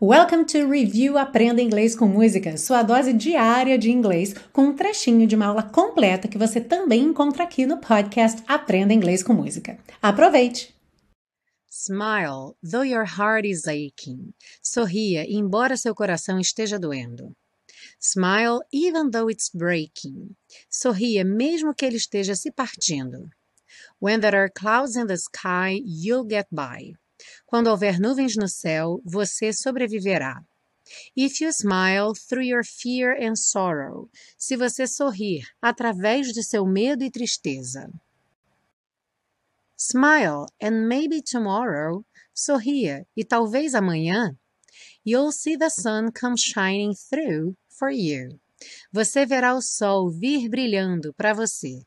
Welcome to Review Aprenda Inglês com Música, sua dose diária de inglês, com um trechinho de uma aula completa que você também encontra aqui no podcast Aprenda Inglês com Música. Aproveite! Smile, though your heart is aching. Sorria, embora seu coração esteja doendo. Smile, even though it's breaking. Sorria, mesmo que ele esteja se partindo. When there are clouds in the sky, you'll get by. Quando houver nuvens no céu, você sobreviverá. If you smile through your fear and sorrow, se você sorrir através de seu medo e tristeza. Smile and maybe tomorrow, sorria e talvez amanhã, you'll see the sun come shining through for you. Você verá o sol vir brilhando para você.